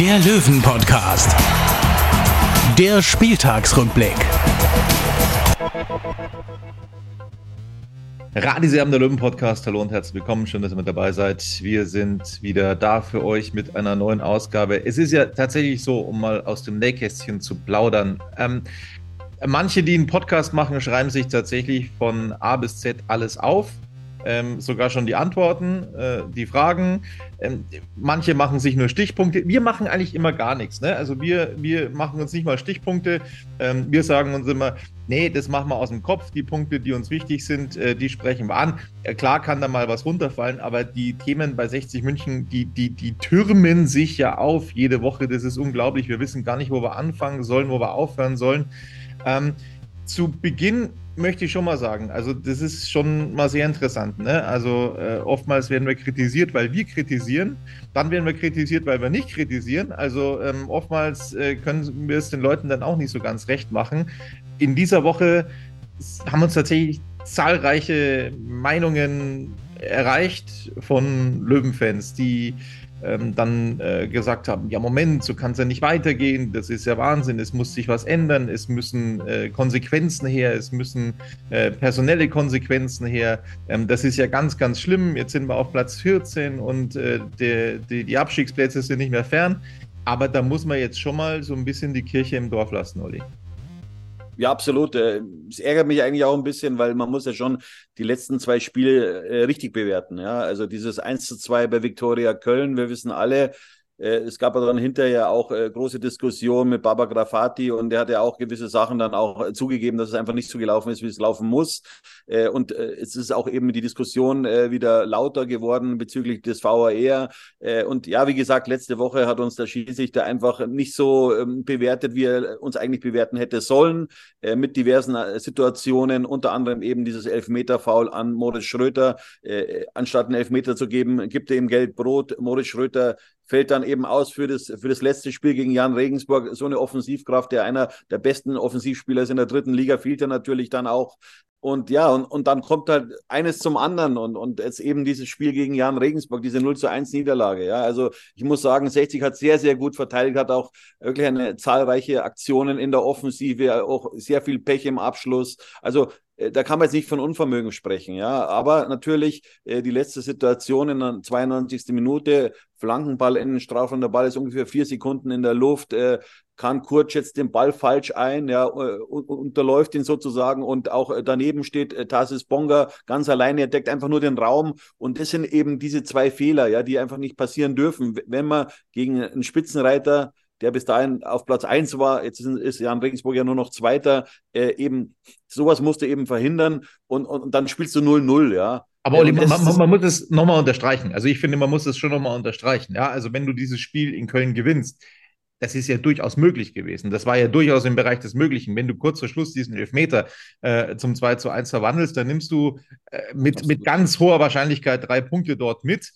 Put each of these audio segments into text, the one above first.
der Löwen-Podcast. Der Spieltagsrückblick. Radiserben der Löwen Podcast. Hallo und herzlich willkommen. Schön, dass ihr mit dabei seid. Wir sind wieder da für euch mit einer neuen Ausgabe. Es ist ja tatsächlich so, um mal aus dem Nähkästchen zu plaudern. Ähm, manche, die einen Podcast machen, schreiben sich tatsächlich von A bis Z alles auf ähm, sogar schon die Antworten, äh, die Fragen. Ähm, manche machen sich nur Stichpunkte. Wir machen eigentlich immer gar nichts. Ne? Also wir, wir machen uns nicht mal Stichpunkte. Ähm, wir sagen uns immer, nee, das machen wir aus dem Kopf. Die Punkte, die uns wichtig sind, äh, die sprechen wir an. Äh, klar kann da mal was runterfallen, aber die Themen bei 60 München, die, die, die türmen sich ja auf jede Woche. Das ist unglaublich. Wir wissen gar nicht, wo wir anfangen sollen, wo wir aufhören sollen. Ähm, zu Beginn möchte ich schon mal sagen, also das ist schon mal sehr interessant. Ne? Also äh, oftmals werden wir kritisiert, weil wir kritisieren. Dann werden wir kritisiert, weil wir nicht kritisieren. Also ähm, oftmals äh, können wir es den Leuten dann auch nicht so ganz recht machen. In dieser Woche haben uns tatsächlich zahlreiche Meinungen erreicht von Löwenfans, die ähm, dann äh, gesagt haben, ja Moment, so kann es ja nicht weitergehen, das ist ja Wahnsinn, es muss sich was ändern, es müssen äh, Konsequenzen her, es müssen äh, personelle Konsequenzen her. Ähm, das ist ja ganz, ganz schlimm. Jetzt sind wir auf Platz 14 und der, die, die Abstiegsplätze sind nicht mehr fern. Aber da muss man jetzt schon mal so ein bisschen die Kirche im Dorf lassen, Olli. Ja, absolut. Äh, es ärgert mich eigentlich auch ein bisschen, weil man muss ja schon die letzten zwei Spiele äh, richtig bewerten. Ja, also dieses 1 zu 2 bei Viktoria Köln, wir wissen alle, es gab dann hinterher auch äh, große Diskussionen mit Baba Grafati und der hat ja auch gewisse Sachen dann auch zugegeben, dass es einfach nicht so gelaufen ist, wie es laufen muss. Äh, und es ist auch eben die Diskussion wieder lauter geworden bezüglich des VAR. Und ja, wie gesagt, letzte Woche hat uns der Schiedsrichter einfach nicht so ähm, bewertet, wie er uns eigentlich bewerten hätte sollen, mit diversen Situationen, unter anderem eben dieses Elfmeter-Foul an Moritz Schröter. Anstatt einen Elfmeter zu geben, gibt er ihm Geld Brot. Moritz Schröter fällt dann eben aus für das, für das letzte Spiel gegen Jan Regensburg. So eine Offensivkraft, der einer der besten Offensivspieler ist in der dritten Liga, fehlt ja natürlich dann auch. Und ja, und, und dann kommt halt eines zum anderen und, und jetzt eben dieses Spiel gegen Jan Regensburg, diese 0 zu 1 Niederlage. Ja, also ich muss sagen, 60 hat sehr, sehr gut verteidigt, hat auch wirklich eine zahlreiche Aktionen in der Offensive, auch sehr viel Pech im Abschluss. Also da kann man jetzt nicht von Unvermögen sprechen, ja. Aber natürlich äh, die letzte Situation in der 92. Minute, Flankenball in den Strafraum, der Ball ist ungefähr vier Sekunden in der Luft, äh, kann Kurz jetzt den Ball falsch ein, ja, äh, unterläuft ihn sozusagen und auch äh, daneben steht äh, Tarsis Bonga ganz alleine, er deckt einfach nur den Raum und das sind eben diese zwei Fehler, ja, die einfach nicht passieren dürfen, wenn man gegen einen Spitzenreiter der bis dahin auf Platz 1 war, jetzt ist, Jan Regensburg ja nur noch Zweiter, äh, eben sowas musste eben verhindern und, und, und dann spielst du 0-0, ja. Aber Olli, man, man, man, muss es nochmal unterstreichen. Also ich finde, man muss es schon nochmal unterstreichen. Ja, also wenn du dieses Spiel in Köln gewinnst, das ist ja durchaus möglich gewesen. Das war ja durchaus im Bereich des Möglichen. Wenn du kurz vor Schluss diesen Elfmeter äh, zum 2 zu 1 verwandelst, dann nimmst du äh, mit, mit ganz hoher Wahrscheinlichkeit drei Punkte dort mit.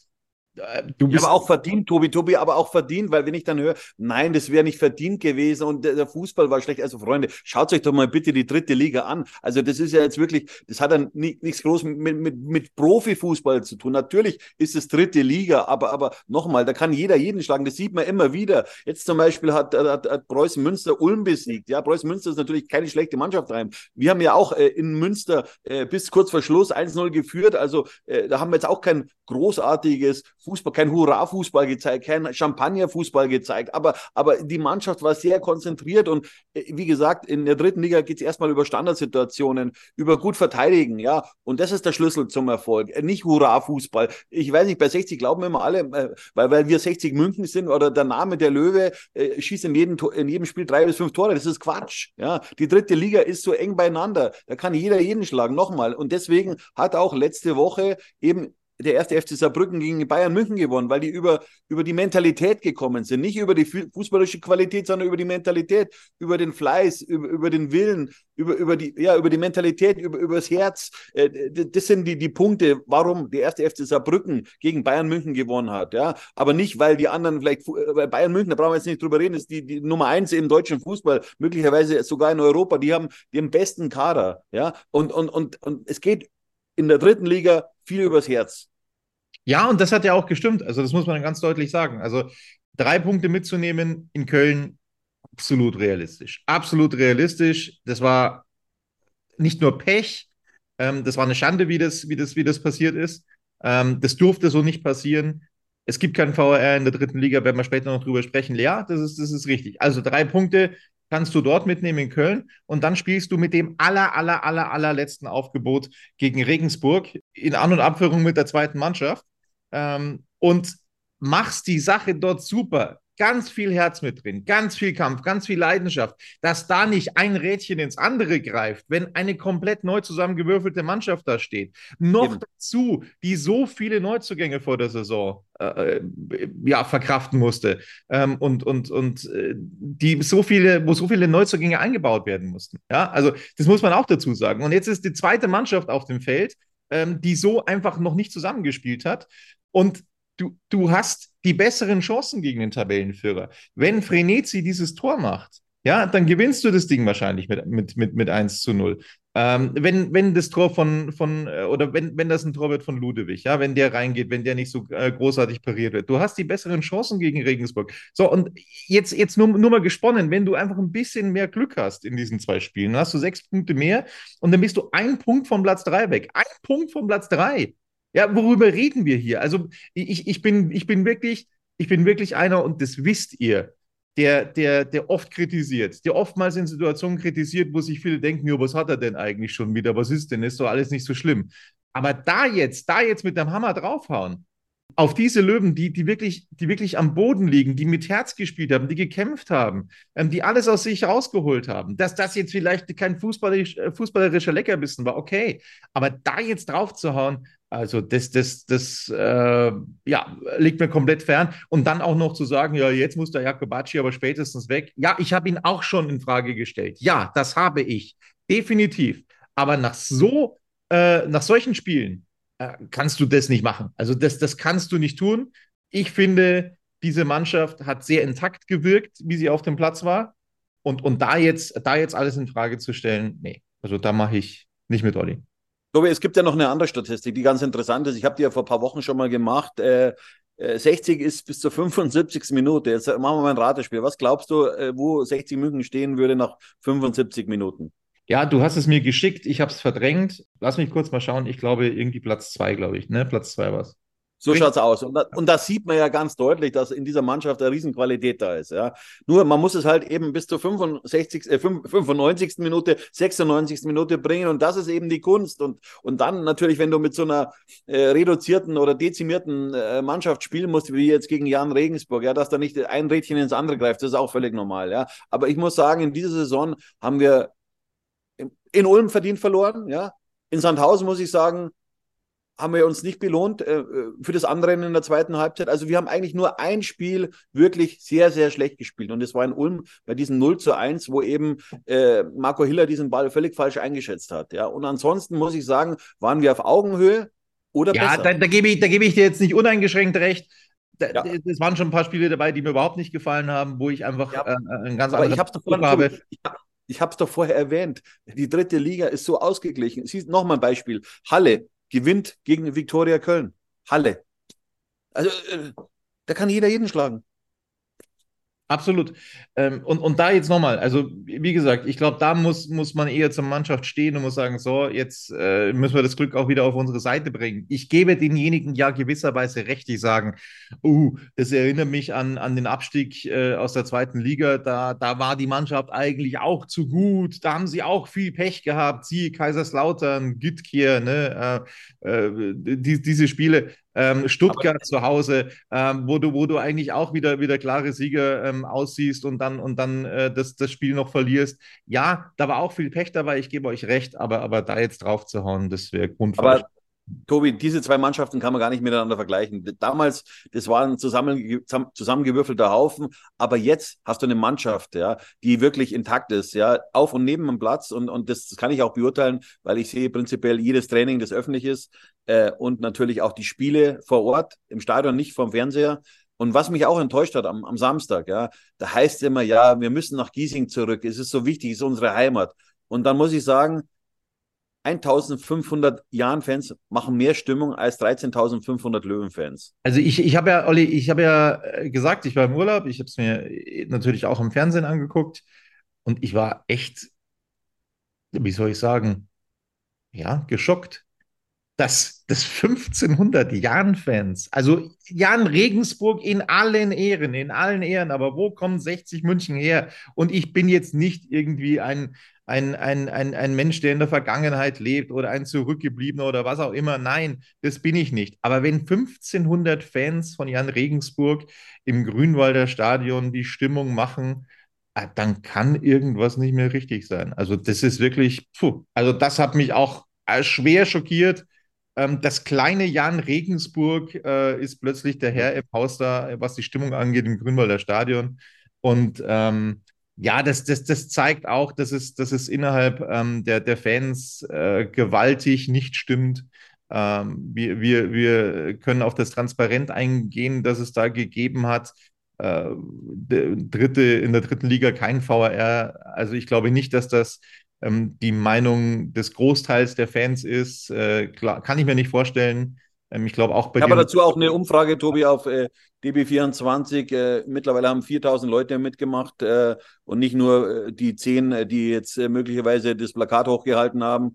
Du bist aber auch verdient, Tobi, Tobi, aber auch verdient, weil wenn ich dann höre, nein, das wäre nicht verdient gewesen und der, Fußball war schlecht. Also Freunde, schaut euch doch mal bitte die dritte Liga an. Also das ist ja jetzt wirklich, das hat dann nicht, nichts groß mit, mit, mit Profifußball zu tun. Natürlich ist es dritte Liga, aber, aber nochmal, da kann jeder jeden schlagen. Das sieht man immer wieder. Jetzt zum Beispiel hat, hat, hat Preußen Münster Ulm besiegt. Ja, Preußen Münster ist natürlich keine schlechte Mannschaft rein. Wir haben ja auch äh, in Münster äh, bis kurz vor Schluss 1-0 geführt. Also äh, da haben wir jetzt auch kein großartiges Fußball, kein Hurra-Fußball gezeigt, kein Champagner-Fußball gezeigt, aber, aber die Mannschaft war sehr konzentriert und äh, wie gesagt, in der dritten Liga geht es erstmal über Standardsituationen, über gut verteidigen, ja, und das ist der Schlüssel zum Erfolg, äh, nicht Hurra-Fußball. Ich weiß nicht, bei 60 glauben immer alle, äh, weil, weil wir 60 München sind oder der Name der Löwe äh, schießt in jedem, in jedem Spiel drei bis fünf Tore, das ist Quatsch, ja. Die dritte Liga ist so eng beieinander, da kann jeder jeden schlagen, nochmal. Und deswegen hat auch letzte Woche eben der erste FC Saarbrücken gegen Bayern München gewonnen, weil die über, über die Mentalität gekommen sind. Nicht über die fußballische Qualität, sondern über die Mentalität, über den Fleiß, über, über den Willen, über, über, die, ja, über die Mentalität, über, über das Herz. Äh, das sind die, die Punkte, warum der erste FC Saarbrücken gegen Bayern München gewonnen hat. Ja? Aber nicht, weil die anderen vielleicht, weil Bayern München, da brauchen wir jetzt nicht drüber reden, ist die, die Nummer eins im deutschen Fußball, möglicherweise sogar in Europa. Die haben den besten Kader. Ja? Und, und, und, und es geht in der dritten Liga viel übers Herz. Ja, und das hat ja auch gestimmt. Also, das muss man ganz deutlich sagen. Also, drei Punkte mitzunehmen in Köln, absolut realistisch. Absolut realistisch. Das war nicht nur Pech, ähm, das war eine Schande, wie das, wie das, wie das passiert ist. Ähm, das durfte so nicht passieren. Es gibt keinen VRR in der dritten Liga, werden wir später noch drüber sprechen. Ja, das ist, das ist richtig. Also drei Punkte kannst du dort mitnehmen in Köln und dann spielst du mit dem aller, aller, aller, allerletzten Aufgebot gegen Regensburg in An- und Abführung mit der zweiten Mannschaft ähm, und machst die Sache dort super. Ganz viel Herz mit drin, ganz viel Kampf, ganz viel Leidenschaft, dass da nicht ein Rädchen ins andere greift, wenn eine komplett neu zusammengewürfelte Mannschaft da steht. Noch Eben. dazu, die so viele Neuzugänge vor der Saison äh, äh, ja, verkraften musste ähm, und, und, und äh, die so viele, wo so viele Neuzugänge eingebaut werden mussten. Ja, also das muss man auch dazu sagen. Und jetzt ist die zweite Mannschaft auf dem Feld, ähm, die so einfach noch nicht zusammengespielt hat. Und du, du hast die besseren Chancen gegen den Tabellenführer. Wenn Frenetzi dieses Tor macht, ja, dann gewinnst du das Ding wahrscheinlich mit, mit, mit, mit 1 zu 0. Ähm, wenn, wenn das Tor von, von äh, oder wenn, wenn das ein Tor wird von Ludewig, ja, wenn der reingeht, wenn der nicht so äh, großartig pariert wird, du hast die besseren Chancen gegen Regensburg. So, und jetzt, jetzt nur, nur mal gesponnen, wenn du einfach ein bisschen mehr Glück hast in diesen zwei Spielen, dann hast du sechs Punkte mehr und dann bist du ein Punkt vom Platz drei weg. Ein Punkt vom Platz drei. Ja, worüber reden wir hier? Also, ich, ich, bin, ich bin wirklich, ich bin wirklich einer, und das wisst ihr, der, der, der oft kritisiert, der oftmals in Situationen kritisiert, wo sich viele denken, ja, was hat er denn eigentlich schon wieder? Was ist denn? Ist doch alles nicht so schlimm. Aber da jetzt, da jetzt mit dem Hammer draufhauen, auf diese Löwen, die, die, wirklich, die wirklich am Boden liegen, die mit Herz gespielt haben, die gekämpft haben, ähm, die alles aus sich rausgeholt haben, dass das jetzt vielleicht kein fußballerisch, äh, fußballerischer Leckerbissen war, okay. Aber da jetzt drauf zu hauen, also das, das, das äh, ja, liegt mir komplett fern. Und dann auch noch zu sagen, ja, jetzt muss der Jakobacci aber spätestens weg. Ja, ich habe ihn auch schon in Frage gestellt. Ja, das habe ich. Definitiv. Aber nach so, äh, nach solchen Spielen äh, kannst du das nicht machen. Also das, das kannst du nicht tun. Ich finde, diese Mannschaft hat sehr intakt gewirkt, wie sie auf dem Platz war. Und, und da, jetzt, da jetzt alles in Frage zu stellen, nee. Also da mache ich nicht mit Olli. Tobi, es gibt ja noch eine andere Statistik, die ganz interessant ist. Ich habe die ja vor ein paar Wochen schon mal gemacht. Äh, 60 äh, ist bis zur 75. Minute. Jetzt machen wir mal ein Ratespiel. Was glaubst du, äh, wo 60 München stehen würde nach 75 Minuten? Ja, du hast es mir geschickt, ich habe es verdrängt. Lass mich kurz mal schauen. Ich glaube, irgendwie Platz zwei, glaube ich. Ne? Platz zwei war es. So schaut es aus. Und da, und da sieht man ja ganz deutlich, dass in dieser Mannschaft eine Riesenqualität da ist. Ja. Nur man muss es halt eben bis zur 65, äh, 95. Minute, 96. Minute bringen. Und das ist eben die Kunst. Und, und dann natürlich, wenn du mit so einer äh, reduzierten oder dezimierten äh, Mannschaft spielen musst, wie jetzt gegen Jan Regensburg, ja, dass da nicht ein Rädchen ins andere greift, das ist auch völlig normal. Ja. Aber ich muss sagen, in dieser Saison haben wir in Ulm verdient verloren. Ja. In Sandhausen muss ich sagen, haben wir uns nicht belohnt äh, für das Anrennen in der zweiten Halbzeit. Also wir haben eigentlich nur ein Spiel wirklich sehr, sehr schlecht gespielt. Und das war in Ulm bei diesem 0 zu 1, wo eben äh, Marco Hiller diesen Ball völlig falsch eingeschätzt hat. Ja? Und ansonsten muss ich sagen, waren wir auf Augenhöhe oder ja, besser. Da, da gebe ich, geb ich dir jetzt nicht uneingeschränkt recht. Da, ja. Es waren schon ein paar Spiele dabei, die mir überhaupt nicht gefallen haben, wo ich einfach ja. äh, einen ganz anderen ich Druck habe. Ich habe es doch vorher erwähnt. Die dritte Liga ist so ausgeglichen. Siehst noch mal ein Beispiel. Halle, gewinnt gegen Viktoria Köln. Halle. Also, äh, da kann jeder jeden schlagen. Absolut. Ähm, und, und da jetzt nochmal, also wie gesagt, ich glaube, da muss, muss man eher zur Mannschaft stehen und muss sagen, so, jetzt äh, müssen wir das Glück auch wieder auf unsere Seite bringen. Ich gebe denjenigen ja gewisserweise recht, die sagen, uh, das erinnert mich an, an den Abstieg äh, aus der zweiten Liga, da, da war die Mannschaft eigentlich auch zu gut, da haben sie auch viel Pech gehabt, sie, Kaiserslautern, Gütkier, ne, äh, äh die, diese Spiele, ähm, Stuttgart Aber, zu Hause, ähm, wo, du, wo du eigentlich auch wieder, wieder klare Sieger ähm, aussiehst und dann, und dann äh, das, das Spiel noch verlierst. Ja, da war auch viel Pech dabei, ich gebe euch recht, aber, aber da jetzt drauf zu hauen, das wäre grundfalsch. Aber Tobi, diese zwei Mannschaften kann man gar nicht miteinander vergleichen. Damals, das war ein zusammen, zusammengewürfelter Haufen, aber jetzt hast du eine Mannschaft, ja, die wirklich intakt ist, ja, auf und neben dem Platz und, und das, kann ich auch beurteilen, weil ich sehe prinzipiell jedes Training, das öffentlich ist äh, und natürlich auch die Spiele vor Ort im Stadion, nicht vom Fernseher. Und was mich auch enttäuscht hat am, am Samstag, ja, da heißt immer, ja, wir müssen nach Giesing zurück, es ist so wichtig, es ist unsere Heimat. Und dann muss ich sagen, 1500 Jahren-Fans machen mehr Stimmung als 13.500 Löwen-Fans. Also ich, ich habe ja, Olli, ich habe ja äh, gesagt, ich war im Urlaub, ich habe es mir natürlich auch im Fernsehen angeguckt und ich war echt, wie soll ich sagen, ja, geschockt, dass das 1500 Jan-Fans, also Jan Regensburg in allen Ehren, in allen Ehren, aber wo kommen 60 München her? Und ich bin jetzt nicht irgendwie ein, ein, ein, ein, ein Mensch, der in der Vergangenheit lebt oder ein Zurückgebliebener oder was auch immer. Nein, das bin ich nicht. Aber wenn 1500 Fans von Jan Regensburg im Grünwalder Stadion die Stimmung machen, ah, dann kann irgendwas nicht mehr richtig sein. Also das ist wirklich, puh, also das hat mich auch äh, schwer schockiert. Ähm, das kleine Jan Regensburg äh, ist plötzlich der Herr im Haus da, was die Stimmung angeht im Grünwalder Stadion. Und ähm, ja, das, das, das zeigt auch, dass es, dass es innerhalb ähm, der, der Fans äh, gewaltig nicht stimmt. Ähm, wir, wir, wir können auf das Transparent eingehen, das es da gegeben hat. Äh, dritte, in der dritten Liga kein VAR. Also ich glaube nicht, dass das ähm, die Meinung des Großteils der Fans ist. Äh, klar, kann ich mir nicht vorstellen. Ähm, ich glaube auch bei. Ich habe dazu auch eine Umfrage, Tobi, auf äh, DB24. Äh, mittlerweile haben 4000 Leute mitgemacht äh, und nicht nur äh, die 10, äh, die jetzt möglicherweise das Plakat hochgehalten haben.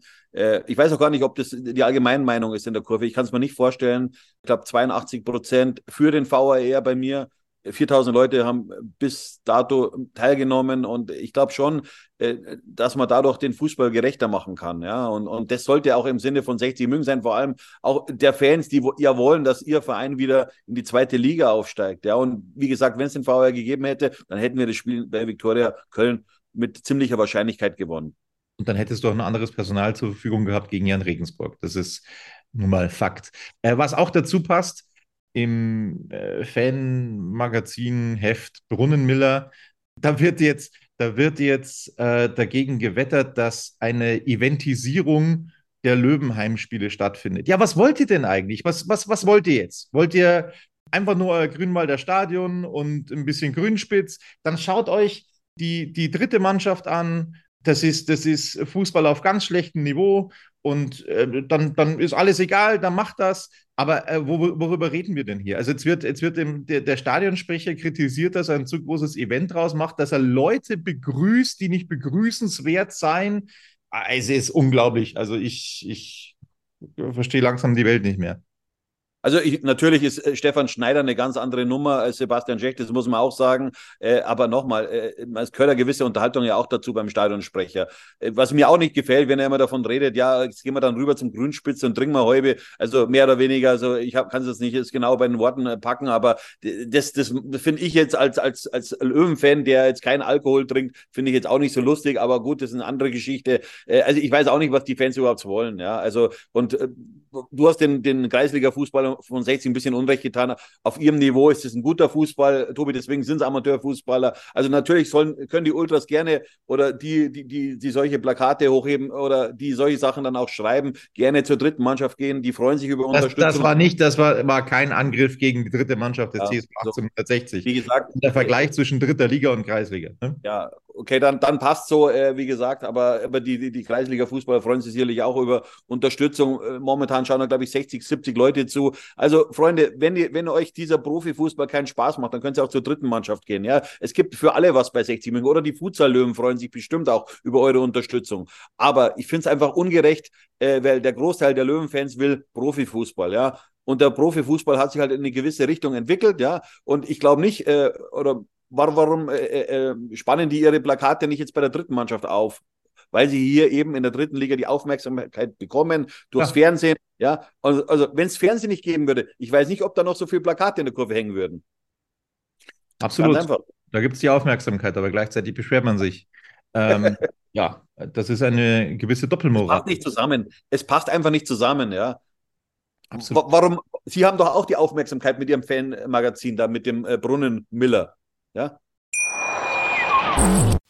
ich weiß auch gar nicht, ob das die Allgemeinmeinung ist in der Kurve. Ich kann es mir nicht vorstellen. Ich glaube, 82 Prozent für den VAR bei mir 4000 Leute haben bis dato teilgenommen und ich glaube schon, äh, dass man dadurch den Fußball gerechter machen kann. Ja, und, und das sollte auch im Sinne von 60 München sein, vor allem auch der Fans, die ja wollen, dass ihr Verein wieder in die zweite Liga aufsteigt. Ja, und wie gesagt, wenn es den VR gegeben hätte, dann hätten wir das Spiel bei Viktoria Köln mit ziemlicher Wahrscheinlichkeit gewonnen. Und dann hättest du auch ein anderes Personal zur Verfügung gehabt gegen Jan Regensburg. Das ist nun mal Fakt. Äh, was auch dazu passt, im äh, Fanmagazin Heft Brunnenmiller. Da wird jetzt, da wird jetzt äh, dagegen gewettert, dass eine Eventisierung der Löwenheimspiele stattfindet. Ja, was wollt ihr denn eigentlich? Was, was, was wollt ihr jetzt? Wollt ihr einfach nur Grünwalder Stadion und ein bisschen Grünspitz? Dann schaut euch die, die dritte Mannschaft an. Das ist, das ist Fußball auf ganz schlechtem Niveau und äh, dann, dann ist alles egal, dann macht das. Aber äh, wo, worüber reden wir denn hier? Also jetzt wird, jetzt wird dem, der, der Stadionsprecher kritisiert, dass er ein zu großes Event draus macht, dass er Leute begrüßt, die nicht begrüßenswert seien. Ah, es ist unglaublich. Also ich, ich verstehe langsam die Welt nicht mehr. Also ich, natürlich ist äh, Stefan Schneider eine ganz andere Nummer als Sebastian Scheck, das muss man auch sagen. Äh, aber nochmal, äh, es gehört eine gewisse Unterhaltung ja auch dazu beim Stadionsprecher. Äh, was mir auch nicht gefällt, wenn er immer davon redet, ja, jetzt gehen wir dann rüber zum Grünspitz und trinken wir Häube. Also mehr oder weniger, also ich kann es jetzt nicht jetzt genau bei den Worten äh, packen, aber das, das finde ich jetzt als, als, als Löwen-Fan, der jetzt keinen Alkohol trinkt, finde ich jetzt auch nicht so lustig, aber gut, das ist eine andere Geschichte. Äh, also ich weiß auch nicht, was die Fans überhaupt wollen, ja. Also und du hast den, den Kreisliga-Fußball von 60 ein bisschen Unrecht getan. Auf ihrem Niveau ist es ein guter Fußball, Tobi, deswegen sind es Amateurfußballer. Also natürlich sollen, können die Ultras gerne oder die, die, die, die solche Plakate hochheben oder die solche Sachen dann auch schreiben, gerne zur dritten Mannschaft gehen. Die freuen sich über das, Unterstützung. Das war nicht, das war, war kein Angriff gegen die dritte Mannschaft des ja, CSU 1860. So, wie gesagt, der Vergleich zwischen dritter Liga und Kreisliga. Ne? Ja, okay, dann, dann passt so, äh, wie gesagt, aber, aber die, die, die Kreisliga-Fußballer freuen sich sicherlich auch über Unterstützung. Äh, momentan schauen da, glaube ich, 60, 70 Leute zu. Also, Freunde, wenn, ihr, wenn euch dieser Profifußball keinen Spaß macht, dann könnt ihr auch zur dritten Mannschaft gehen. Ja? Es gibt für alle was bei 60 München. Oder die Futsal-Löwen freuen sich bestimmt auch über eure Unterstützung. Aber ich finde es einfach ungerecht, äh, weil der Großteil der Löwenfans will Profifußball. Ja? Und der Profifußball hat sich halt in eine gewisse Richtung entwickelt, ja. Und ich glaube nicht, äh, oder warum, warum äh, äh, äh, spannen die ihre Plakate nicht jetzt bei der dritten Mannschaft auf? Weil sie hier eben in der dritten Liga die Aufmerksamkeit bekommen durchs ja. Fernsehen. Ja, also, also wenn es Fernsehen nicht geben würde, ich weiß nicht, ob da noch so viele Plakate in der Kurve hängen würden. Absolut. Da gibt es die Aufmerksamkeit, aber gleichzeitig beschwert man sich. Ähm, ja, das ist eine gewisse Doppelmoral. Es passt nicht zusammen. Es passt einfach nicht zusammen, ja. Absolut. Warum? Sie haben doch auch die Aufmerksamkeit mit Ihrem Fanmagazin da, mit dem äh, Brunnen Miller. Ja?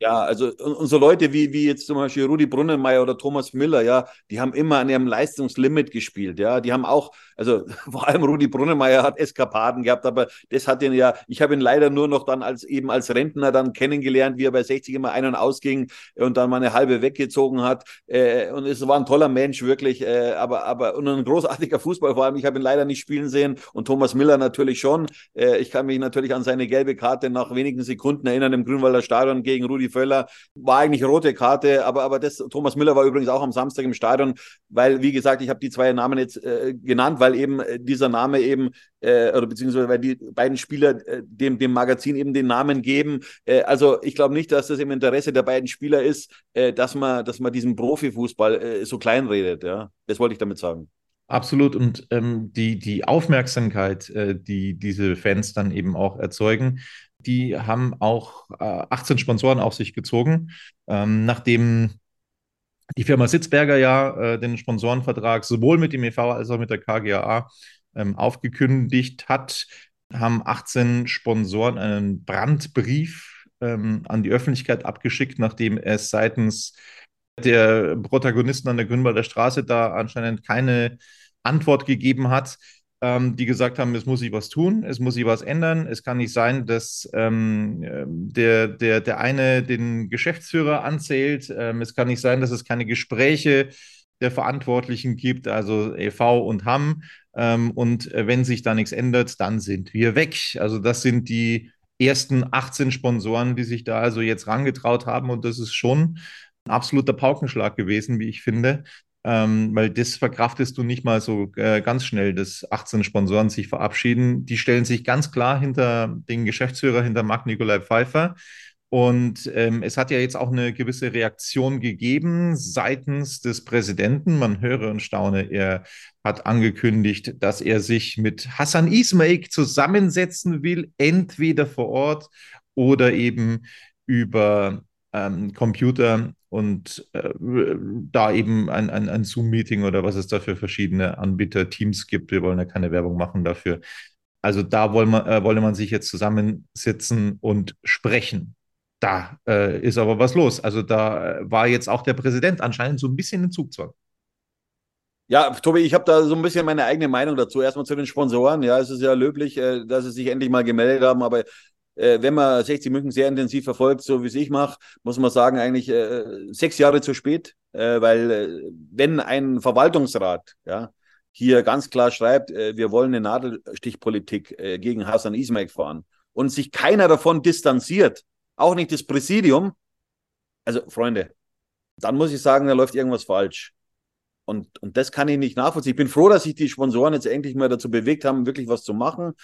Ja, also unsere Leute wie, wie jetzt zum Beispiel Rudi Brunnenmeier oder Thomas Müller, ja, die haben immer an ihrem Leistungslimit gespielt, ja. Die haben auch, also vor allem Rudi Brunnenmeier hat Eskapaden gehabt, aber das hat ihn ja, ich habe ihn leider nur noch dann als eben als Rentner dann kennengelernt, wie er bei 60 immer ein- und ausging und dann mal eine halbe weggezogen hat. Äh, und es war ein toller Mensch, wirklich, äh, aber, aber und ein großartiger Fußball vor allem. Ich habe ihn leider nicht spielen sehen und Thomas Müller natürlich schon. Äh, ich kann mich natürlich an seine gelbe Karte nach wenigen Sekunden erinnern im Grünwalder Stadion gegen Rudi Völler war eigentlich rote Karte, aber, aber das, Thomas Müller war übrigens auch am Samstag im Stadion, weil, wie gesagt, ich habe die zwei Namen jetzt äh, genannt, weil eben äh, dieser Name eben, äh, oder beziehungsweise weil die beiden Spieler äh, dem, dem Magazin eben den Namen geben. Äh, also ich glaube nicht, dass das im Interesse der beiden Spieler ist, äh, dass man, dass man diesen Profifußball so klein redet. Ja? Das wollte ich damit sagen. Absolut. Und ähm, die, die Aufmerksamkeit, äh, die diese Fans dann eben auch erzeugen, die haben auch äh, 18 Sponsoren auf sich gezogen, ähm, nachdem die Firma Sitzberger ja äh, den Sponsorenvertrag sowohl mit dem EV als auch mit der KGAA ähm, aufgekündigt hat, haben 18 Sponsoren einen Brandbrief ähm, an die Öffentlichkeit abgeschickt, nachdem es seitens der Protagonisten an der Grünwalder Straße da anscheinend keine Antwort gegeben hat ähm, die gesagt haben, es muss sich was tun, es muss sich was ändern. Es kann nicht sein, dass ähm, der, der, der eine den Geschäftsführer anzählt. Ähm, es kann nicht sein, dass es keine Gespräche der Verantwortlichen gibt, also e.V. und Hamm. Ähm, und äh, wenn sich da nichts ändert, dann sind wir weg. Also das sind die ersten 18 Sponsoren, die sich da also jetzt rangetraut haben. Und das ist schon ein absoluter Paukenschlag gewesen, wie ich finde ähm, weil das verkraftest du nicht mal so äh, ganz schnell, dass 18 Sponsoren sich verabschieden. Die stellen sich ganz klar hinter den Geschäftsführer, hinter Marc-Nikolai Pfeiffer. Und ähm, es hat ja jetzt auch eine gewisse Reaktion gegeben seitens des Präsidenten. Man höre und staune, er hat angekündigt, dass er sich mit Hassan Ismail zusammensetzen will, entweder vor Ort oder eben über ähm, Computer und äh, da eben ein, ein, ein Zoom-Meeting oder was es da für verschiedene Anbieter, Teams gibt. Wir wollen ja keine Werbung machen dafür. Also da wolle man, äh, wolle man sich jetzt zusammensitzen und sprechen. Da äh, ist aber was los. Also da äh, war jetzt auch der Präsident anscheinend so ein bisschen in Zugzwang. Ja, Tobi, ich habe da so ein bisschen meine eigene Meinung dazu. Erstmal zu den Sponsoren. Ja, es ist ja löblich, äh, dass sie sich endlich mal gemeldet haben, aber äh, wenn man 60 München sehr intensiv verfolgt, so wie es ich mache, muss man sagen, eigentlich äh, sechs Jahre zu spät, äh, weil äh, wenn ein Verwaltungsrat ja, hier ganz klar schreibt, äh, wir wollen eine Nadelstichpolitik äh, gegen Hassan Ismail fahren und sich keiner davon distanziert, auch nicht das Präsidium, also Freunde, dann muss ich sagen, da läuft irgendwas falsch. Und, und das kann ich nicht nachvollziehen. Ich bin froh, dass sich die Sponsoren jetzt endlich mal dazu bewegt haben, wirklich was zu machen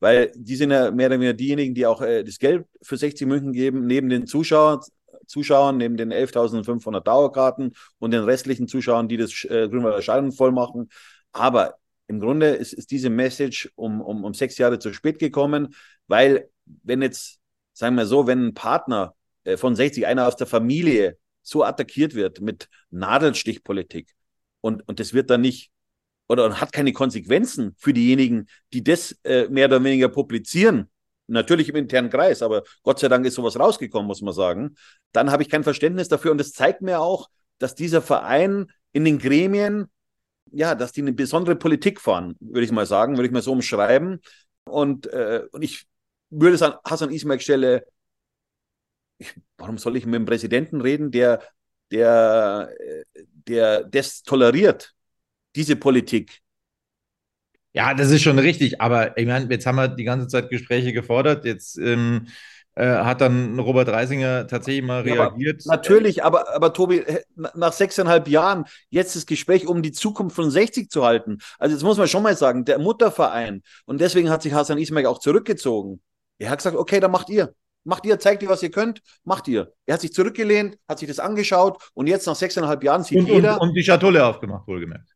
weil die sind ja mehr oder weniger diejenigen, die auch äh, das Geld für 60 München geben, neben den Zuschauern, Zuschauern, neben den 11.500 Dauerkarten und den restlichen Zuschauern, die das äh, Grünwalder Stadion voll machen. Aber im Grunde ist, ist diese Message um, um, um sechs Jahre zu spät gekommen, weil wenn jetzt, sagen wir so, wenn ein Partner äh, von 60, einer aus der Familie, so attackiert wird mit Nadelstichpolitik und, und das wird dann nicht oder hat keine Konsequenzen für diejenigen, die das äh, mehr oder weniger publizieren, natürlich im internen Kreis, aber Gott sei Dank ist sowas rausgekommen, muss man sagen, dann habe ich kein Verständnis dafür und das zeigt mir auch, dass dieser Verein in den Gremien, ja, dass die eine besondere Politik fahren, würde ich mal sagen, würde ich mal so umschreiben. Und, äh, und ich würde es an Hassan Ismail stelle, ich, warum soll ich mit dem Präsidenten reden, der, der, äh, der das toleriert, diese Politik. Ja, das ist schon richtig, aber ich meine, jetzt haben wir die ganze Zeit Gespräche gefordert. Jetzt ähm, äh, hat dann Robert Reisinger tatsächlich mal Ja, aber reagiert. Natürlich, aber, aber Tobi, nach sechseinhalb Jahren jetzt das Gespräch um die Zukunft von 60 zu halten. Also jetzt muss man schon mal sagen, der Mutterverein, und deswegen hat sich Hasan Ismail auch zurückgezogen. Er hat gesagt, okay, dann macht ihr. Macht ihr, zeigt ihr, was ihr könnt, macht ihr. Er hat sich zurückgelehnt, hat sich das angeschaut und jetzt nach sechseinhalb Jahren sieht und, und, jeder, und die Schatulle aufgemacht, wohlgemerkt.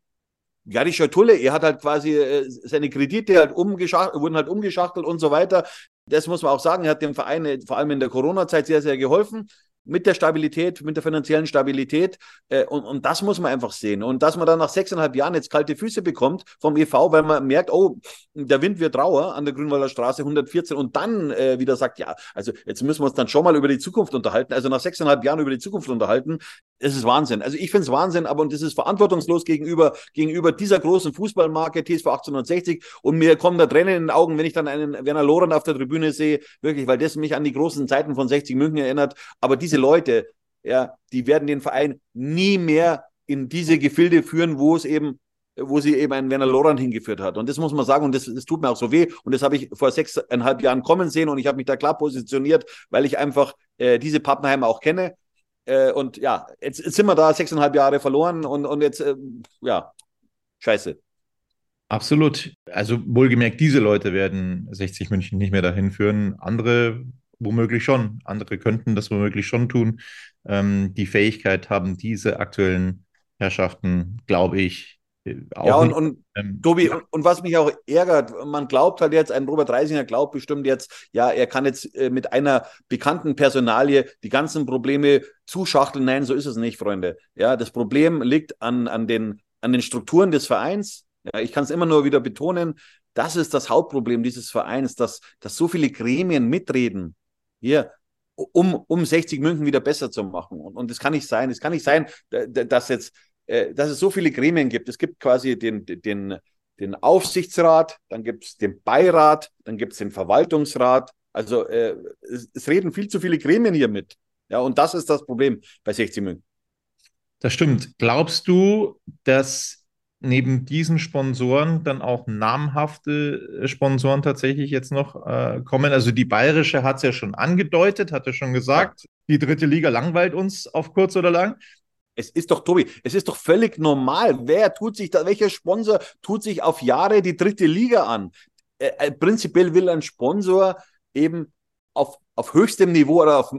Die Schatulle, er hat halt quasi äh, seine Kredite halt umgeschachtelt, wurden halt umgeschachtelt und so weiter. Das muss man auch sagen, er hat dem Verein vor allem in der Corona-Zeit sehr, sehr geholfen. Mit der Stabilität, mit der finanziellen Stabilität. Äh, und, und das muss man einfach sehen. Und dass man dann nach sechseinhalb Jahren jetzt kalte Füße bekommt vom EV, weil man merkt, oh, der Wind wird rauer an der Grünwalder Straße 114 und dann äh, wieder sagt, ja, also jetzt müssen wir uns dann schon mal über die Zukunft unterhalten. Also nach sechseinhalb Jahren über die Zukunft unterhalten. Es ist Wahnsinn. Also ich finde es Wahnsinn, aber und das ist verantwortungslos gegenüber, gegenüber dieser großen Fußballmarke TSV 1860. Und mir kommen da Tränen in den Augen, wenn ich dann einen Werner Loren auf der Tribüne sehe, wirklich, weil das mich an die großen Zeiten von 60 München erinnert. Aber diese Leute, ja, die werden den Verein nie mehr in diese Gefilde führen, wo es eben wo sie eben einen Werner Loran hingeführt hat. Und das muss man sagen, und das, das tut mir auch so weh. Und das habe ich vor sechseinhalb Jahren kommen sehen und ich habe mich da klar positioniert, weil ich einfach äh, diese Pappenheimer auch kenne. Äh, und ja, jetzt, jetzt sind wir da sechseinhalb Jahre verloren und, und jetzt, äh, ja, scheiße. Absolut. Also wohlgemerkt, diese Leute werden 60 München nicht mehr dahin führen. Andere womöglich schon. Andere könnten das womöglich schon tun. Ähm, die Fähigkeit haben diese aktuellen Herrschaften, glaube ich, Ja, und, und Ähm, Tobi, und, und was mich auch ärgert, man glaubt halt jetzt, ein Robert Reisinger glaubt bestimmt jetzt, ja, er kann jetzt äh, mit einer bekannten Personalie die ganzen Probleme zuschachteln. Nein, so ist es nicht, Freunde. Ja, das Problem liegt an, an, den, an den Strukturen des Vereins. Ja, ich kann es immer nur wieder betonen, das ist das Hauptproblem dieses Vereins, dass, dass so viele Gremien mitreden, hier, um, um 60 München wieder besser zu machen. Und, und das kann nicht sein. Es kann nicht sein, dass jetzt, äh, dass es so viele Gremien gibt. Es gibt quasi den, den, den Aufsichtsrat, dann gibt es den Beirat, dann gibt es den Verwaltungsrat. Also äh, es, es reden viel zu viele Gremien hier mit. Ja, und das ist das Problem bei 60 München. Das stimmt. Glaubst du, dass neben diesen Sponsoren dann auch namhafte äh, Sponsoren tatsächlich jetzt noch äh, kommen? Also die Bayerische hat es ja schon angedeutet, hat ja schon gesagt, die dritte Liga langweilt uns auf kurz oder lang. Es ist doch, Tobi, es ist doch völlig normal. Wer tut sich da, welcher Sponsor tut sich auf Jahre die dritte Liga an? Äh, äh, prinzipiell will ein Sponsor eben auf, auf höchstem Niveau oder auf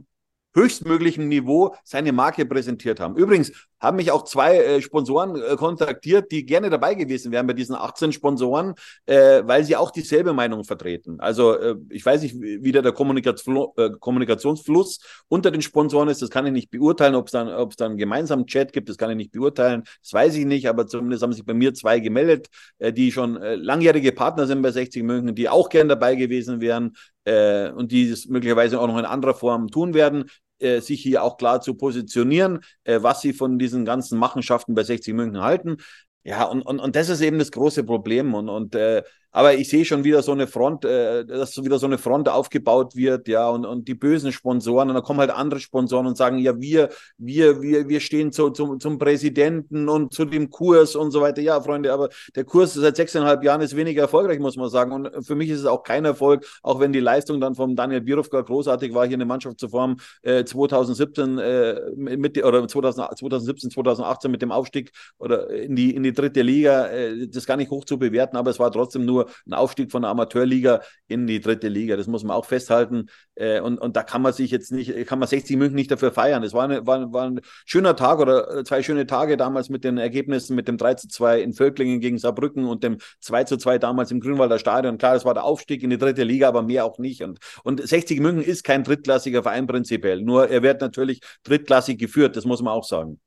höchstmöglichem Niveau seine Marke präsentiert haben. Übrigens haben mich auch zwei äh, Sponsoren äh, kontaktiert, die gerne dabei gewesen wären bei diesen 18 Sponsoren, äh, weil sie auch dieselbe Meinung vertreten. Also äh, ich weiß nicht, wie da der Kommunikationsfl äh, Kommunikationsfluss unter den Sponsoren ist. Das kann ich nicht beurteilen, ob es dann, ob es dann einen gemeinsamen Chat gibt. Das kann ich nicht beurteilen. Das weiß ich nicht. Aber zumindest haben sich bei mir zwei gemeldet, äh, die schon äh, langjährige Partner sind bei 60 München, die auch gern dabei gewesen wären äh, und die es möglicherweise auch noch in anderer Form tun werden äh, sich hier auch klar zu positionieren, äh, was sie von diesen ganzen Machenschaften bei 60 München halten. Ja, und, und, und das ist eben das große Problem. Und, und äh, aber ich sehe schon wieder so eine Front, äh, dass wieder so eine Front aufgebaut wird, ja, und, und die bösen Sponsoren, und dann kommen halt andere Sponsoren und sagen, ja, wir, wir, wir, wir stehen zu, zum, zum Präsidenten und zu dem Kurs und so weiter. Ja, Freunde, aber der Kurs seit sechseinhalb Jahren ist weniger erfolgreich, muss man sagen. Und für mich ist es auch kein Erfolg, auch wenn die Leistung dann vom Daniel Birovka großartig war, hier eine Mannschaft zu formen, äh, 2017 äh, mit, oder 2000, 2017, 2018 mit dem Aufstieg oder in die, in die dritte Liga, äh, das gar nicht hoch zu bewerten, aber es war trotzdem nur ein Aufstieg von der Amateurliga in die dritte Liga. Das muss man auch festhalten. Äh, und, und da kann man sich jetzt nicht, kann man 60 München nicht dafür feiern. Es war, war, war ein schöner Tag oder zwei schöne Tage damals mit den Ergebnissen, mit dem 3 zu 2 in Völklingen gegen Saarbrücken und dem 2 zu 2 damals im Grünwalder Stadion. Klar, das war der Aufstieg in die dritte Liga, aber mehr auch nicht. Und, und 60 München ist kein drittklassiger Verein prinzipiell. Nur er wird natürlich drittklassig geführt, das muss man auch sagen.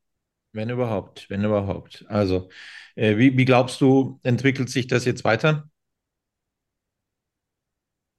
Wenn überhaupt, wenn überhaupt. Also, äh, wie, wie glaubst du, entwickelt sich das jetzt weiter?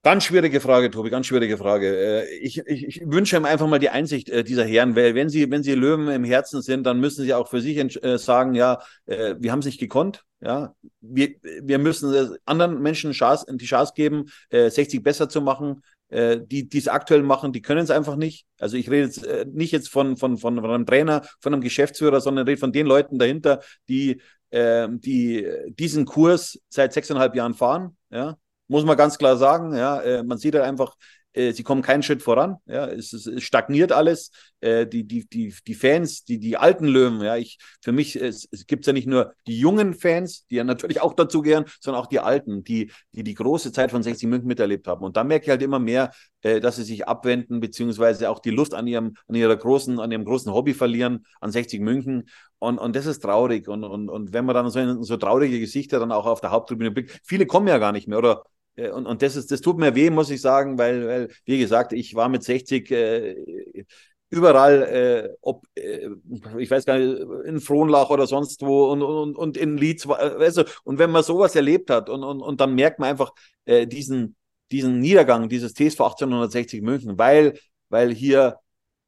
Ganz schwierige Frage, Tobi, ganz schwierige Frage. Äh, Ich, ich, ich wünsche ihm einfach mal die Einsicht äh, dieser Herren, weil wenn sie, wenn sie Löwen im Herzen sind, dann müssen sie auch für sich äh, sagen, ja, wir haben es nicht gekonnt, ja, wir, wir müssen anderen Menschen Chance, die Chance geben, äh, 60 besser zu machen. Die, die es aktuell machen, die können es einfach nicht. Also ich rede jetzt nicht jetzt von, von, von, von einem Trainer, von einem Geschäftsführer, sondern rede von den Leuten dahinter, die, äh, die diesen Kurs seit sechseinhalb Jahren fahren, ja, muss man ganz klar sagen. Ja, äh, man sieht halt einfach, äh, sie kommen keinen Schritt voran. Ja, es, es, stagniert alles. Äh, die, die, die, die Fans, die, die alten Löwen, ja, ich, für mich es, es gibt ja nicht nur die jungen Fans, die ja natürlich auch dazugehören, sondern auch die alten, die, die die große Zeit von 60 München miterlebt haben. Und da merke ich halt immer mehr, äh, dass sie sich abwenden, beziehungsweise auch die Lust an ihrem, an ihrer großen, an ihrem großen Hobby verlieren, an 60 München. Und, und das ist traurig. Und, und, und wenn man dann so, so traurige Gesichter dann auch auf der Haupttribüne blickt, viele kommen ja gar nicht mehr oder und, und das, ist, das tut mir weh, muss ich sagen, weil, weil wie gesagt, ich war mit 60 äh, überall, äh, ob, äh, ich weiß gar nicht, in Frohnlach oder sonst wo und, und, und in Leeds. Weißt du, und wenn man sowas erlebt hat und, und, und dann merkt man einfach äh, diesen, diesen Niedergang dieses TSV 1860 München, weil, weil hier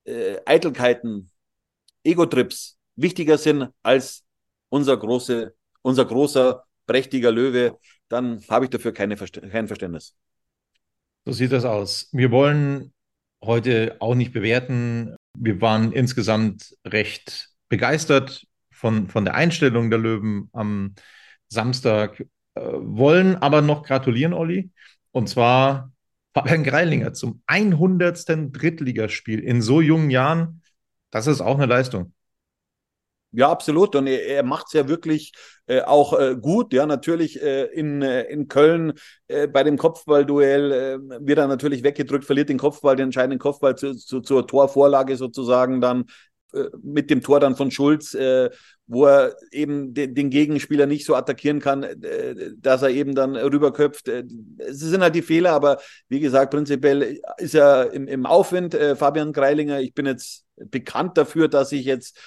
äh, Eitelkeiten, Ego-Trips wichtiger sind als unser, große, unser großer, prächtiger Löwe, dann habe ich dafür keine kein Verständnis. So sieht das aus. Wir wollen heute auch nicht bewerten. Wir waren insgesamt recht begeistert von, von der Einstellung der Löwen am Samstag, äh, wollen aber noch gratulieren, Olli. Und zwar Fabian Greilinger zum 100. Drittligaspiel in so jungen Jahren. Das ist auch eine Leistung. Ja, absolut. Und er, er macht es ja wirklich äh, auch äh, gut. Ja, natürlich äh, in, äh, in Köln äh, bei dem Kopfballduell äh, wird er natürlich weggedrückt, verliert den Kopfball, den entscheidenden Kopfball zu, zu, zur Torvorlage sozusagen dann mit dem Tor dann von Schulz, wo er eben den, Gegenspieler nicht so attackieren kann, dass er eben dann rüberköpft. Es sind halt die Fehler, aber wie gesagt, prinzipiell ist er im Aufwind, Fabian Greilinger. Ich bin jetzt bekannt dafür, dass ich jetzt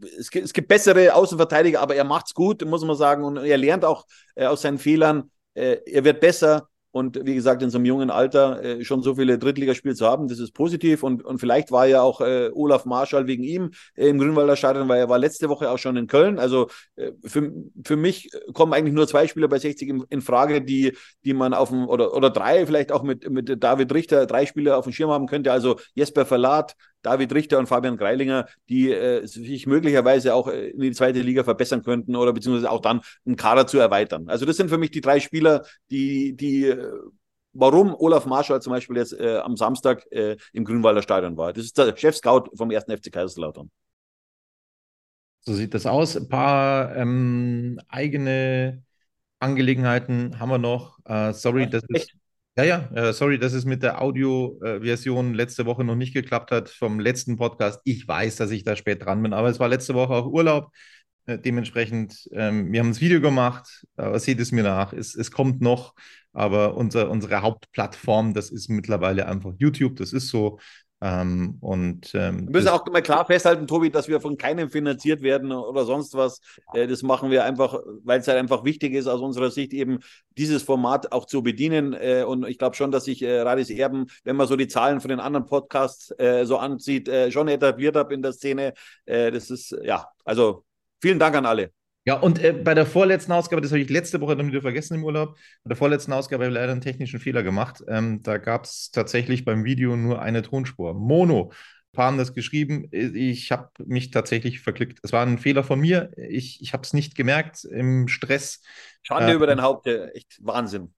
es gibt, es gibt bessere Außenverteidiger, aber er macht es gut, muss man sagen. Und er lernt auch äh, aus seinen Fehlern. Äh, er wird besser. Und wie gesagt, in so einem jungen Alter äh, schon so viele Drittligaspiele zu haben, das ist positiv. Und, und vielleicht war ja auch äh, Olaf Marschall wegen ihm äh, im Grünwalder Stadion, weil er war letzte Woche auch schon in Köln. Also äh, für, für mich kommen eigentlich nur zwei Spieler bei 60 in, in Frage, die, die man auf dem, oder, oder drei vielleicht auch mit, mit David Richter, drei Spieler auf dem Schirm haben könnte. Also Jesper Verlat, David Richter und Fabian Greilinger, die äh, sich möglicherweise auch äh, in die zweite Liga verbessern könnten oder beziehungsweise auch dann einen Kader zu erweitern. Also das sind für mich die drei Spieler, die, die äh, warum Olaf Marschall zum Beispiel jetzt äh, am Samstag äh, im Grünwalder Stadion war. Das ist der Chef-Scout vom ersten FC Kaiserslautern. So sieht das aus. Ein paar ähm, eigene Angelegenheiten haben wir noch. Uh, sorry, das ist, ja, ja, äh, sorry, dass es mit der Audioversion letzte Woche noch nicht geklappt hat vom letzten Podcast. Ich weiß, dass ich da spät dran bin, aber es war letzte Woche auch Urlaub. Äh, dementsprechend, ähm, wir haben das Video gemacht, aber seht es mir nach. Es, es kommt noch, aber unser, unsere Hauptplattform, das ist mittlerweile einfach YouTube. Das ist so. Ähm, und, ähm, wir müssen auch mal klar festhalten, Tobi, dass wir von keinem finanziert werden oder sonst was. Äh, das machen wir einfach, weil es halt einfach wichtig ist, aus unserer Sicht eben dieses Format auch zu bedienen. Äh, und ich glaube schon, dass sich äh, Radis Erben, wenn man so die Zahlen von den anderen Podcasts äh, so ansieht, äh, schon etabliert hat in der Szene. Äh, das ist, ja, also vielen Dank an alle. Ja, und äh, bei der vorletzten Ausgabe, das habe ich letzte Woche dann wieder vergessen im Urlaub, bei der vorletzten Ausgabe habe ich leider einen technischen Fehler gemacht. Ähm, da gab es tatsächlich beim Video nur eine Tonspur. Mono. Ein paar haben das geschrieben. Ich habe mich tatsächlich verklickt. Es war ein Fehler von mir. Ich, ich habe es nicht gemerkt im Stress. Schande äh, über dein Haupt, echt Wahnsinn.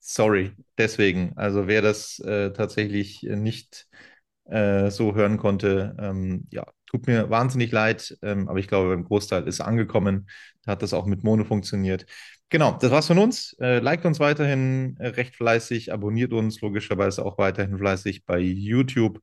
Sorry, deswegen. Also wer das äh, tatsächlich nicht äh, so hören konnte, ähm, ja, Tut mir wahnsinnig leid, ähm, aber ich glaube, beim Großteil ist angekommen. Da hat das auch mit Mono funktioniert. Genau, das war's von uns. Äh, liked uns weiterhin äh, recht fleißig, abonniert uns logischerweise auch weiterhin fleißig bei YouTube.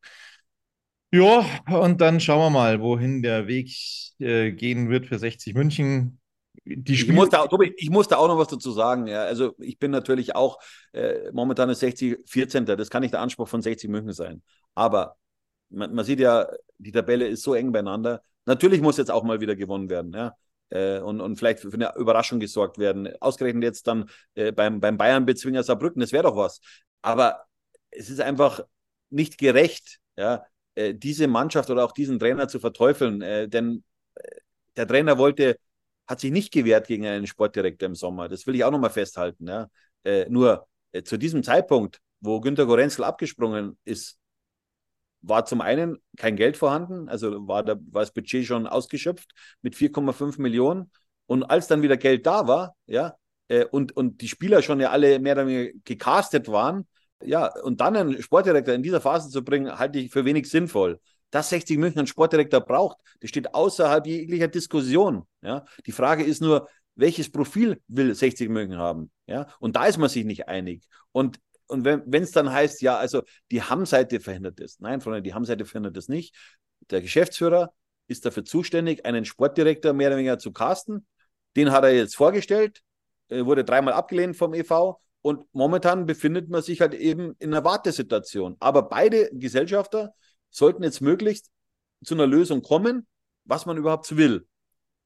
Ja, und dann schauen wir mal, wohin der Weg äh, gehen wird für 60 München. Die ich, muss da, ich muss da auch noch was dazu sagen. Ja. Also ich bin natürlich auch äh, momentan 60 14. Das kann nicht der Anspruch von 60 München sein. Aber man, man, sieht ja, die Tabelle ist so eng beieinander. Natürlich muss jetzt auch mal wieder gewonnen werden, ja. Äh, und, und vielleicht für eine Überraschung gesorgt werden. Ausgerechnet jetzt dann äh, beim, beim Bayern-Bezwinger Saarbrücken, das wäre doch was. Aber es ist einfach nicht gerecht, ja, äh, diese Mannschaft oder auch diesen Trainer zu verteufeln. Äh, denn äh, der Trainer wollte, hat sich nicht gewehrt gegen einen Sportdirektor im Sommer. Das will ich auch nochmal festhalten. Ja. Nur zu diesem Zeitpunkt, wo Günter Gorenzel abgesprungen ist, war zum einen kein Geld vorhanden, also war, da, war das Budget schon ausgeschöpft mit 4,5 Millionen. Und als dann wieder Geld da war, ja, äh, und, und die Spieler schon ja alle mehr oder weniger gecastet waren, Ja, und dann einen Sportdirektor in dieser Phase zu bringen, halte ich für wenig sinnvoll. Dass 60 München einen Sportdirektor braucht, das steht außerhalb jeglicher Diskussion. Ja? Die Frage ist nur, welches Profil will 60 München haben? Ja? Und da ist man sich nicht einig. Und, und wenn es dann heißt, ja, also die Hamm-Seite verhindert das. Nein, Freunde, die Hamm-Seite verhindert das nicht. Der Geschäftsführer ist dafür zuständig, einen Sportdirektor mehr oder weniger zu casten. Den hat er jetzt vorgestellt, wurde dreimal abgelehnt vom EV und momentan befindet man sich halt eben in einer Wartesituation. Aber beide Gesellschafter sollten jetzt möglichst zu einer Lösung kommen, was man überhaupt will.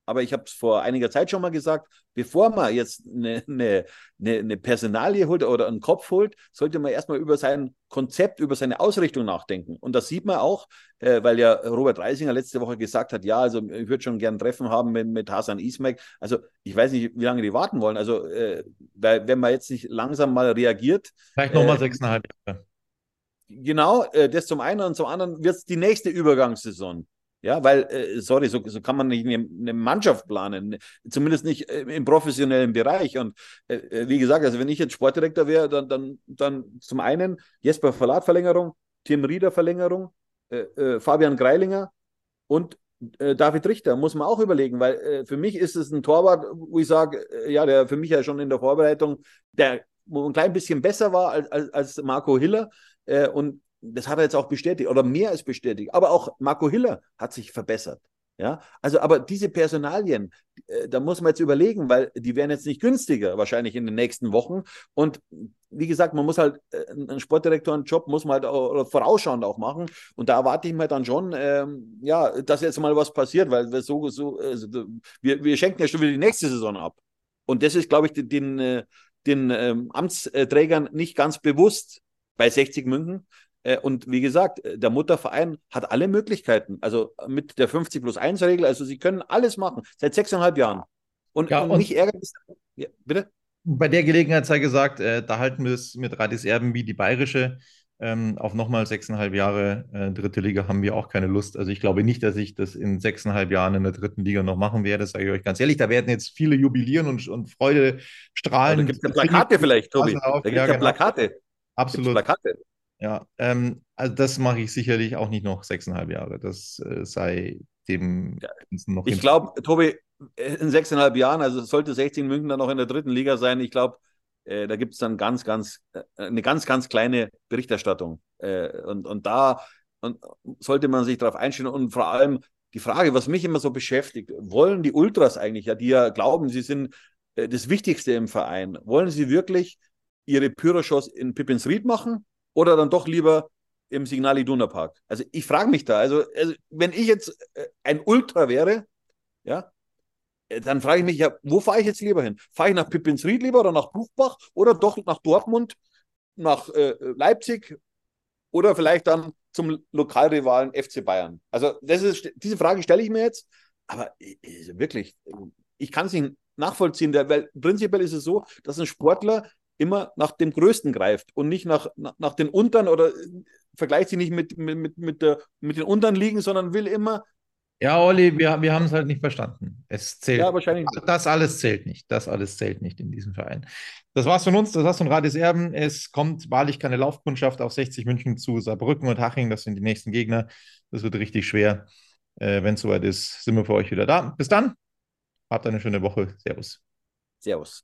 Aber ich habe es vor einiger Zeit schon mal gesagt, bevor man jetzt eine, eine, eine Personalie holt oder einen Kopf holt, sollte man erstmal über sein Konzept, über seine Ausrichtung nachdenken. Und das sieht man auch, äh, weil ja Robert Reisinger letzte Woche gesagt hat, ja, also ich würde schon gern Treffen haben mit, mit Hasan Ismail. Also ich weiß nicht, wie lange die warten wollen. Also äh, weil, wenn man jetzt nicht langsam mal reagiert. Vielleicht nochmal äh, sechseinhalb Jahre. Genau, äh, das zum einen und zum anderen wird es die nächste Übergangssaison. Ja, weil, äh, sorry, so, so kann man nicht eine, eine Mannschaft planen, zumindest nicht äh, im professionellen Bereich. Und äh, äh, wie gesagt, also wenn ich jetzt Sportdirektor wäre, dann, dann, dann zum einen Jesper Verlat Verlängerung, Tim Rieder Verlängerung, äh, äh, Fabian Greilinger und David Richter, muss man auch überlegen, weil für mich ist es ein Torwart, wo ich sage, ja, der für mich ja schon in der Vorbereitung, der ein klein bisschen besser war als, als, als Marco Hiller. und das hat er jetzt auch bestätigt oder mehr als bestätigt. Aber auch Marco Hiller hat sich verbessert. Ja, also, aber diese Personalien, äh, da muss man jetzt überlegen, weil die werden jetzt nicht günstiger, wahrscheinlich in den nächsten Wochen. Und wie gesagt, man muss halt, äh, einen Sportdirektoren-Job muss man halt auch, vorausschauend auch machen. Und da erwarte ich mir dann schon, ähm, ja, dass jetzt mal was passiert, weil wir so, so, also, wir, wir schenken ja schon wieder die nächste Saison ab. Und das ist, glaube ich, den, den, äh, den ähm, Amtsträgern nicht ganz bewusst bei 60 München, und wie gesagt, äh, der Mutterverein hat alle Möglichkeiten. Also mit der 50 plus 1 Regel, also sie können alles machen, seit sechseinhalb Jahren. Und, ja, und, und mich ärgert es. Ja, bitte? Bei der Gelegenheit sei gesagt, äh, da halten wir es mit Radis Erben wie die bayerische. Ähm, auf nochmal sechseinhalb Jahre äh, dritte Liga haben wir auch keine Lust. Also ich glaube nicht, dass ich das in sechseinhalb Jahren in der dritten Liga noch machen werde. Das sage ich euch ganz ehrlich. Da werden jetzt viele jubilieren und, und Freude strahlen. Da gibt es Plakate vielleicht, Tobi. Da gibt es ja, genau. Plakate. Absolut. Plakate. Ja, ähm, also das mache ich sicherlich auch nicht noch sechseinhalb Jahre. Das äh, sei dem ja, noch. Ich glaube, Tobi, in sechseinhalb Jahren, also sollte 16 München dann noch in der dritten Liga sein, ich glaube, äh, da gibt es dann ganz, ganz, äh, eine ganz, ganz kleine Berichterstattung. Äh, und, und da und sollte man sich darauf einstellen und vor allem die Frage, was mich immer so beschäftigt, wollen die Ultras eigentlich, ja, die ja glauben, sie sind äh, das Wichtigste im Verein, wollen sie wirklich ihre Pyroshows in Pippins Ried machen oder dann doch lieber im Signal Iduna Park? Also ich frage mich da, also, also, wenn ich jetzt äh, ein Ultra wäre, ja, äh, dann frage ich mich ja, wo fahre ich jetzt lieber hin? Fahre ich nach Pippinsried lieber oder nach Buchbach oder doch nach Dortmund, nach äh, Leipzig oder vielleicht dann zum Lokalrivalen FC Bayern? Also das ist, diese Frage stelle ich mir jetzt, aber wirklich, ich kann es nicht nachvollziehen, weil prinzipiell ist es so, dass ein Sportler immer nach dem Größten greift und nicht nach, nach, nach den Untern oder äh, vergleicht sie nicht mit, mit, mit, mit, der, mit den Untern liegen, sondern will immer. Ja, Olli, wir, wir haben es halt nicht verstanden. Es zählt. Ja, wahrscheinlich. Das alles zählt nicht. Das alles zählt nicht in diesem Verein. Das war's von uns. Das war's von Radis Erben. Es kommt wahrlich keine Laufkundschaft auf 60 München zu Saarbrücken und Haching. Das sind die nächsten Gegner. Das wird richtig schwer. Äh, Wenn es soweit ist, sind wir für euch wieder da. Bis dann. Habt eine schöne Woche. Servus. Servus.